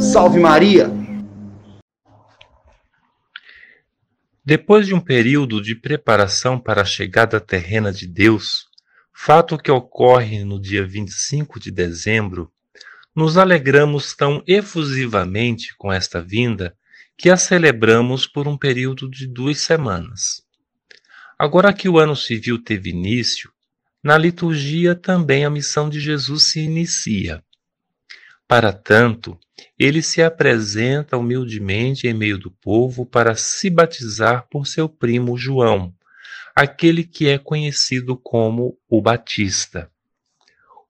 Salve Maria! Depois de um período de preparação para a chegada terrena de Deus, fato que ocorre no dia 25 de dezembro, nos alegramos tão efusivamente com esta vinda que a celebramos por um período de duas semanas. Agora que o ano civil teve início, na liturgia também a missão de Jesus se inicia. Para tanto, ele se apresenta humildemente em meio do povo para se batizar por seu primo João, aquele que é conhecido como o Batista.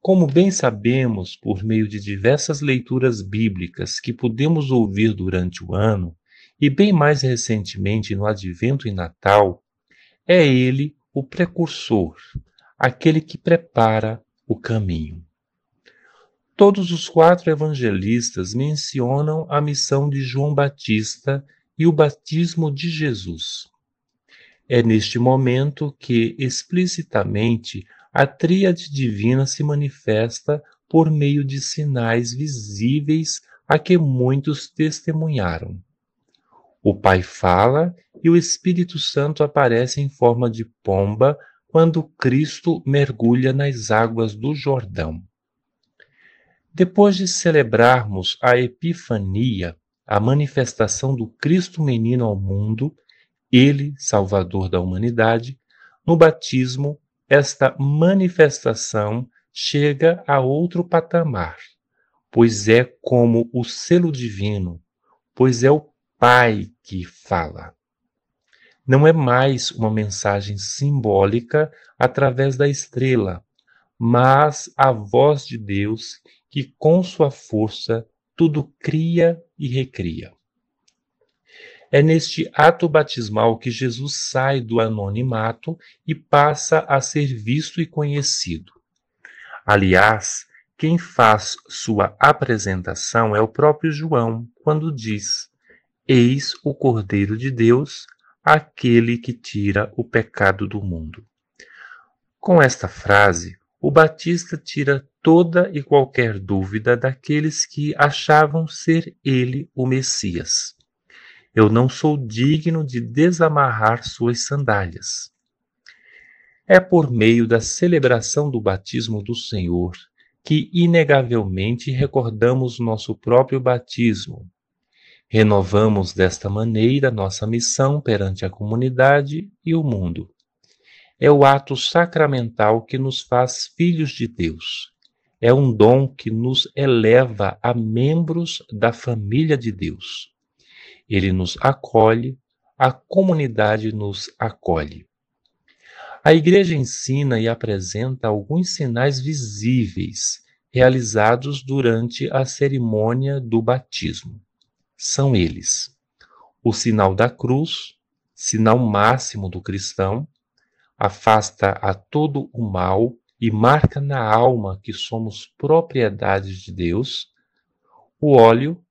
Como bem sabemos, por meio de diversas leituras bíblicas que podemos ouvir durante o ano, e bem mais recentemente no Advento e Natal, é ele o precursor, aquele que prepara o caminho. Todos os quatro evangelistas mencionam a missão de João Batista e o batismo de Jesus. É neste momento que, explicitamente, a tríade divina se manifesta por meio de sinais visíveis a que muitos testemunharam. O Pai fala e o Espírito Santo aparece em forma de pomba quando Cristo mergulha nas águas do Jordão. Depois de celebrarmos a Epifania, a manifestação do Cristo menino ao mundo, ele, Salvador da humanidade, no batismo esta manifestação chega a outro patamar, pois é como o selo divino, pois é o Pai que fala. Não é mais uma mensagem simbólica através da estrela, mas a voz de Deus que, com sua força, tudo cria e recria. É neste ato batismal que Jesus sai do anonimato e passa a ser visto e conhecido. Aliás, quem faz sua apresentação é o próprio João, quando diz: Eis o Cordeiro de Deus, aquele que tira o pecado do mundo. Com esta frase, o Batista tira toda e qualquer dúvida daqueles que achavam ser ele o Messias. Eu não sou digno de desamarrar suas sandálias. É por meio da celebração do batismo do Senhor que, inegavelmente, recordamos nosso próprio batismo. Renovamos desta maneira nossa missão perante a comunidade e o mundo. É o ato sacramental que nos faz filhos de Deus. É um dom que nos eleva a membros da família de Deus. Ele nos acolhe, a comunidade nos acolhe. A Igreja ensina e apresenta alguns sinais visíveis realizados durante a cerimônia do batismo. São eles: o sinal da cruz, sinal máximo do cristão, afasta a todo o mal e marca na alma que somos propriedade de Deus. O óleo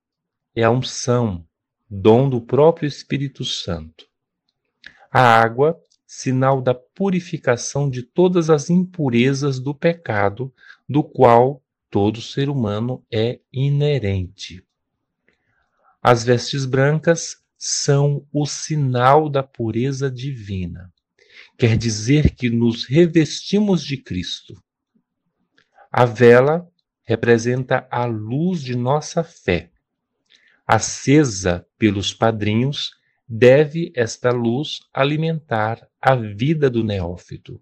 é a unção, dom do próprio Espírito Santo. A água, sinal da purificação de todas as impurezas do pecado, do qual todo ser humano é inerente. As vestes brancas são o sinal da pureza divina. Quer dizer que nos revestimos de Cristo. A vela representa a luz de nossa fé acesa pelos padrinhos, deve esta luz alimentar a vida do neófito.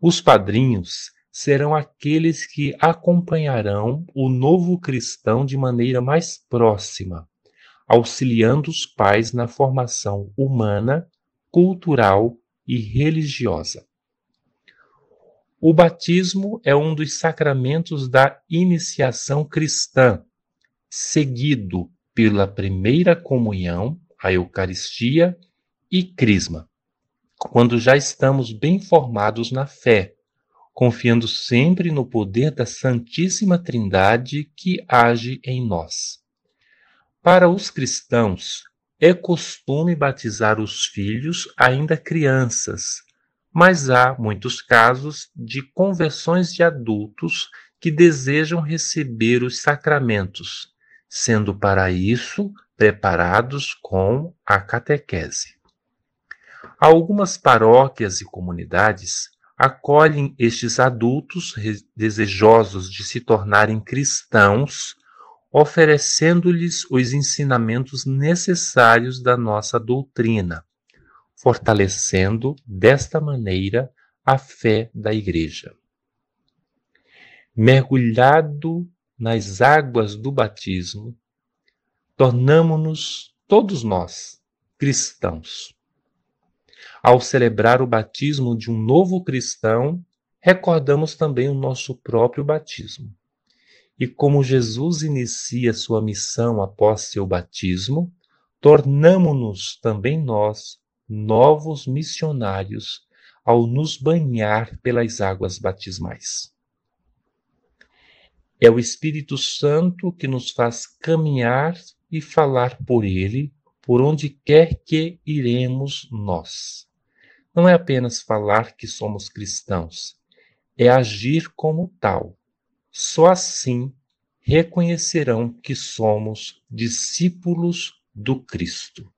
Os padrinhos serão aqueles que acompanharão o novo cristão de maneira mais próxima, auxiliando os pais na formação humana, cultural e religiosa. O batismo é um dos sacramentos da iniciação cristã seguido pela primeira comunhão, a Eucaristia e Crisma, quando já estamos bem formados na fé, confiando sempre no poder da Santíssima Trindade que age em nós. Para os cristãos, é costume batizar os filhos ainda crianças, mas há muitos casos de conversões de adultos que desejam receber os sacramentos, sendo para isso preparados com a catequese. Algumas paróquias e comunidades acolhem estes adultos desejosos de se tornarem cristãos, oferecendo-lhes os ensinamentos necessários da nossa doutrina, fortalecendo desta maneira a fé da Igreja. Mergulhado nas águas do batismo, tornamo-nos todos nós cristãos. Ao celebrar o batismo de um novo cristão, recordamos também o nosso próprio batismo. E como Jesus inicia sua missão após seu batismo, tornamo-nos também nós novos missionários ao nos banhar pelas águas batismais. É o Espírito Santo que nos faz caminhar e falar por ele por onde quer que iremos nós. Não é apenas falar que somos cristãos, é agir como tal. Só assim reconhecerão que somos discípulos do Cristo.